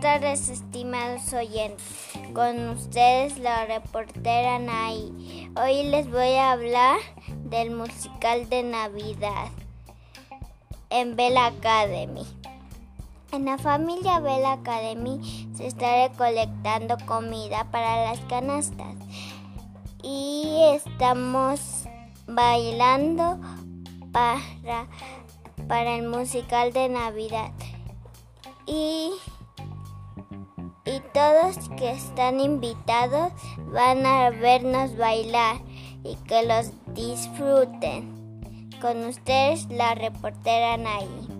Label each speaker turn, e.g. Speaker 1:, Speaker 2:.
Speaker 1: tardes, estimados oyentes. Con ustedes la reportera Anaí. Hoy les voy a hablar del musical de Navidad en Bell Academy. En la familia Bell Academy se está recolectando comida para las canastas y estamos bailando para, para el musical de Navidad y todos que están invitados van a vernos bailar y que los disfruten. Con ustedes la reportera Nay.